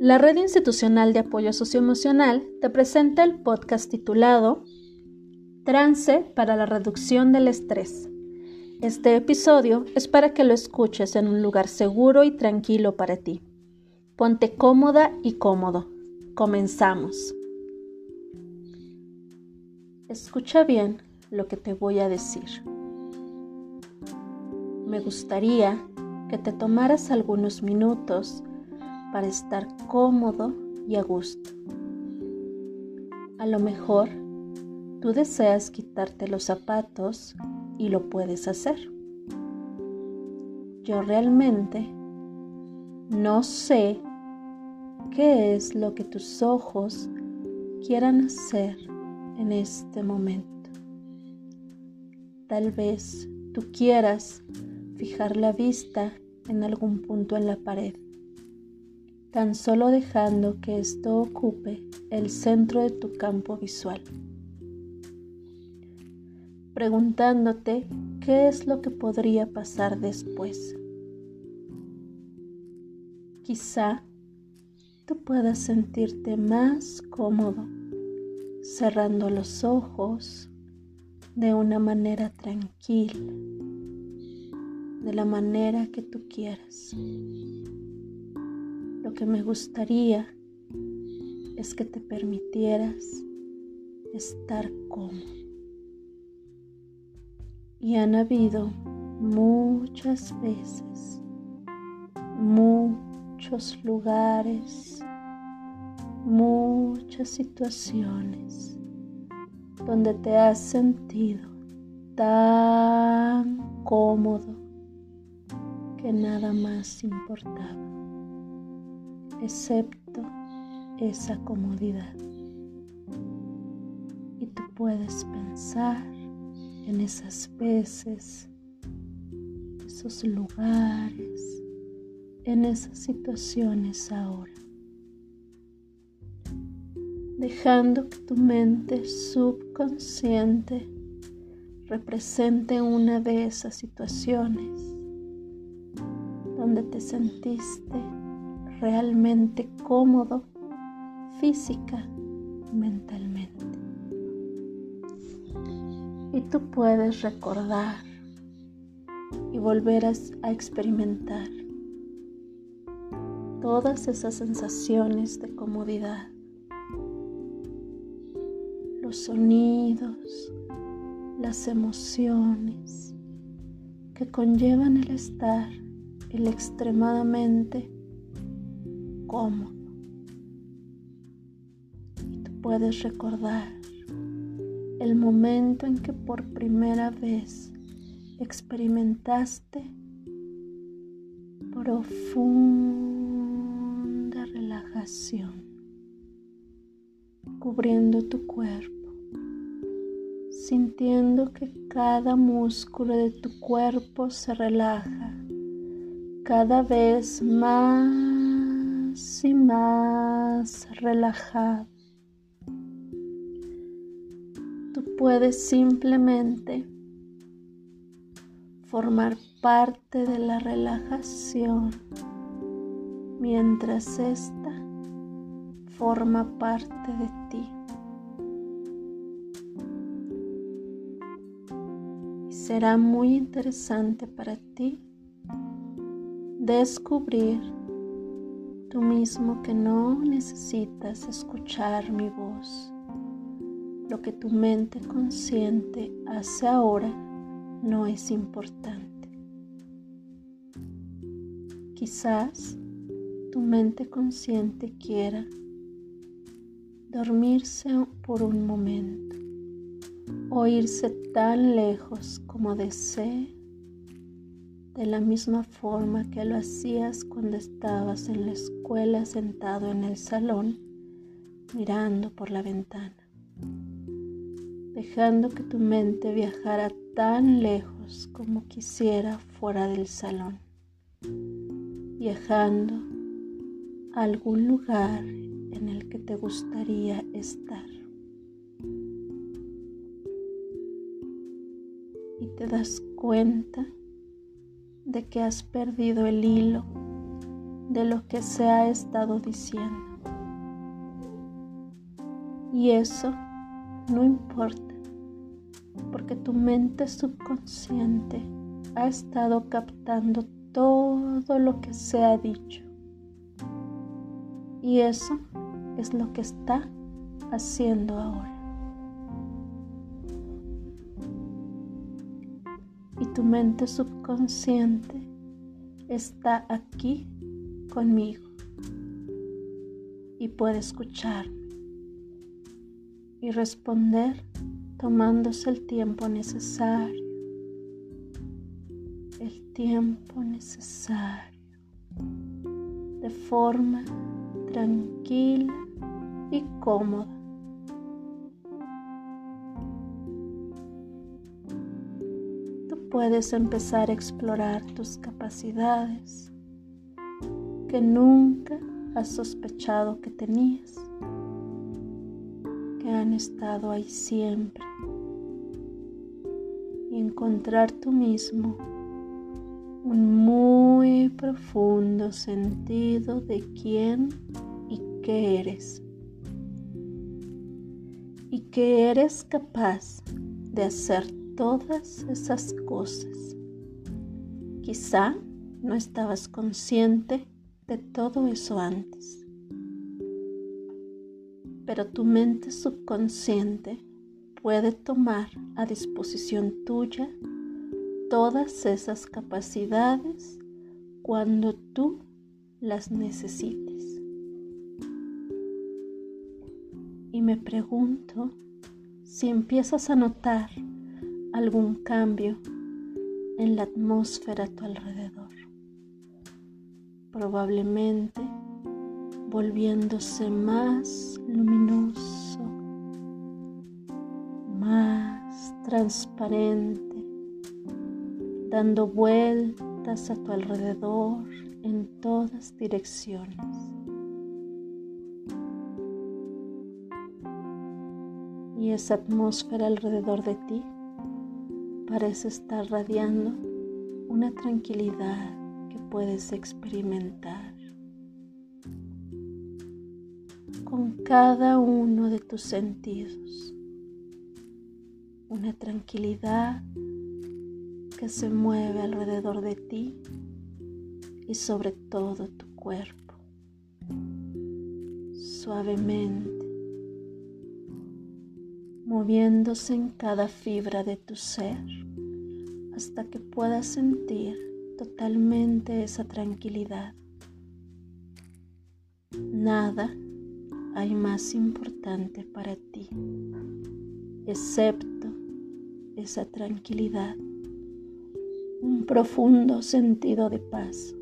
La Red Institucional de Apoyo Socioemocional te presenta el podcast titulado Trance para la Reducción del Estrés. Este episodio es para que lo escuches en un lugar seguro y tranquilo para ti. Ponte cómoda y cómodo. Comenzamos. Escucha bien lo que te voy a decir. Me gustaría que te tomaras algunos minutos para estar cómodo y a gusto. A lo mejor tú deseas quitarte los zapatos y lo puedes hacer. Yo realmente no sé qué es lo que tus ojos quieran hacer en este momento. Tal vez tú quieras fijar la vista en algún punto en la pared tan solo dejando que esto ocupe el centro de tu campo visual, preguntándote qué es lo que podría pasar después. Quizá tú puedas sentirte más cómodo cerrando los ojos de una manera tranquila, de la manera que tú quieras que me gustaría es que te permitieras estar cómodo. Y han habido muchas veces, muchos lugares, muchas situaciones donde te has sentido tan cómodo que nada más importaba excepto esa comodidad. Y tú puedes pensar en esas veces, esos lugares, en esas situaciones ahora. Dejando que tu mente subconsciente represente una de esas situaciones donde te sentiste realmente cómodo física mentalmente. Y tú puedes recordar y volver a, experimentar todas esas sensaciones de comodidad, los sonidos, las emociones que conllevan el estar, el extremadamente cómodo. Y tú puedes recordar el momento en que por primera vez experimentaste profunda relajación, cubriendo tu cuerpo, sintiendo que cada músculo de tu cuerpo se relaja cada vez más y más relajado. Tú puedes simplemente formar parte de la relajación mientras esta forma parte de ti. Y será muy interesante para ti descubrir tú mismo que no necesitas escuchar mi voz. Lo que tu mente consciente hace ahora no es importante. Quizás tu mente consciente quiera dormirse por un momento o irse tan lejos como desee de la misma forma que lo hacías cuando estabas en la escuela sentado en el salón mirando por la ventana, dejando que tu mente viajara tan lejos como quisiera fuera del salón, viajando a algún lugar en el que te gustaría estar. Y te das cuenta de que has perdido el hilo de lo que se ha estado diciendo. Y eso no importa, porque tu mente subconsciente ha estado captando todo lo que se ha dicho. Y eso es lo que está haciendo ahora. Tu mente subconsciente está aquí conmigo y puede escucharme y responder tomándose el tiempo necesario, el tiempo necesario, de forma tranquila y cómoda. Puedes empezar a explorar tus capacidades que nunca has sospechado que tenías, que han estado ahí siempre, y encontrar tú mismo un muy profundo sentido de quién y qué eres. Y que eres capaz de hacer todas esas cosas. Quizá no estabas consciente de todo eso antes. Pero tu mente subconsciente puede tomar a disposición tuya todas esas capacidades cuando tú las necesites. Y me pregunto si empiezas a notar algún cambio en la atmósfera a tu alrededor probablemente volviéndose más luminoso, más transparente, dando vueltas a tu alrededor en todas direcciones. Y esa atmósfera alrededor de ti parece estar radiando una tranquilidad puedes experimentar con cada uno de tus sentidos. Una tranquilidad que se mueve alrededor de ti y sobre todo tu cuerpo, suavemente, moviéndose en cada fibra de tu ser hasta que puedas sentir totalmente esa tranquilidad. Nada hay más importante para ti, excepto esa tranquilidad, un profundo sentido de paz,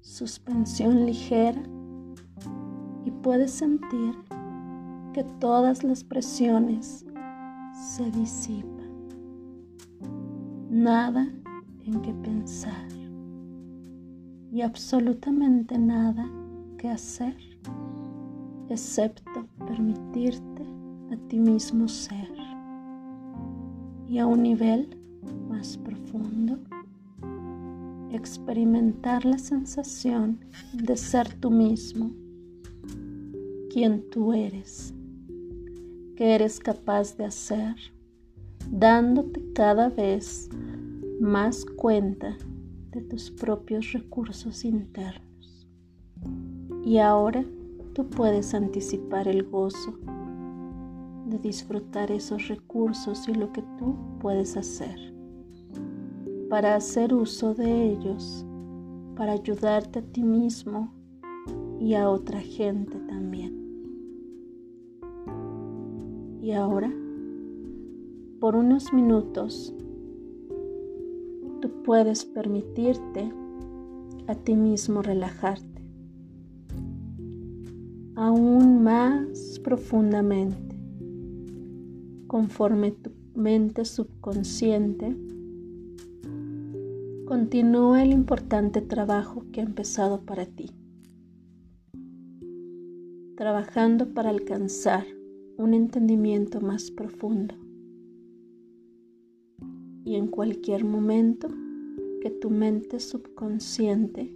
suspensión ligera y puedes sentir que todas las presiones se disipan. Nada en que pensar y absolutamente nada que hacer excepto permitirte a ti mismo ser. Y a un nivel más profundo experimentar la sensación de ser tú mismo, quien tú eres, que eres capaz de hacer dándote cada vez más cuenta de tus propios recursos internos. Y ahora tú puedes anticipar el gozo de disfrutar esos recursos y lo que tú puedes hacer para hacer uso de ellos, para ayudarte a ti mismo y a otra gente también. Y ahora por unos minutos, tú puedes permitirte a ti mismo relajarte aún más profundamente conforme tu mente subconsciente continúa el importante trabajo que ha empezado para ti, trabajando para alcanzar un entendimiento más profundo y en cualquier momento que tu mente subconsciente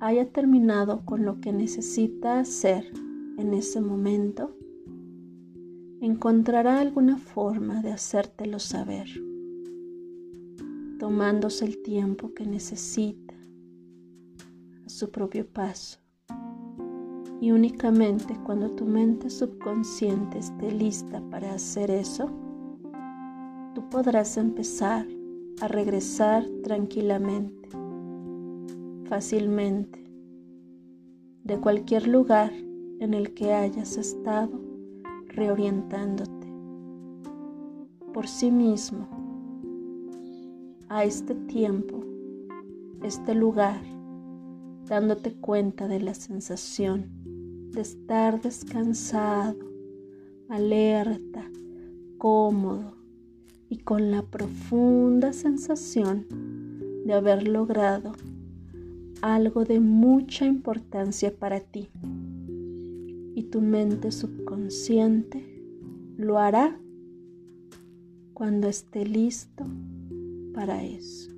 haya terminado con lo que necesita hacer en ese momento, encontrará alguna forma de hacértelo saber, tomándose el tiempo que necesita a su propio paso. Y únicamente cuando tu mente subconsciente esté lista para hacer eso, tú podrás empezar a regresar tranquilamente, fácilmente, de cualquier lugar en el que hayas estado reorientándote por sí mismo a este tiempo, este lugar, dándote cuenta de la sensación de estar descansado, alerta, cómodo y con la profunda sensación de haber logrado algo de mucha importancia para ti. Y tu mente subconsciente lo hará cuando esté listo para eso.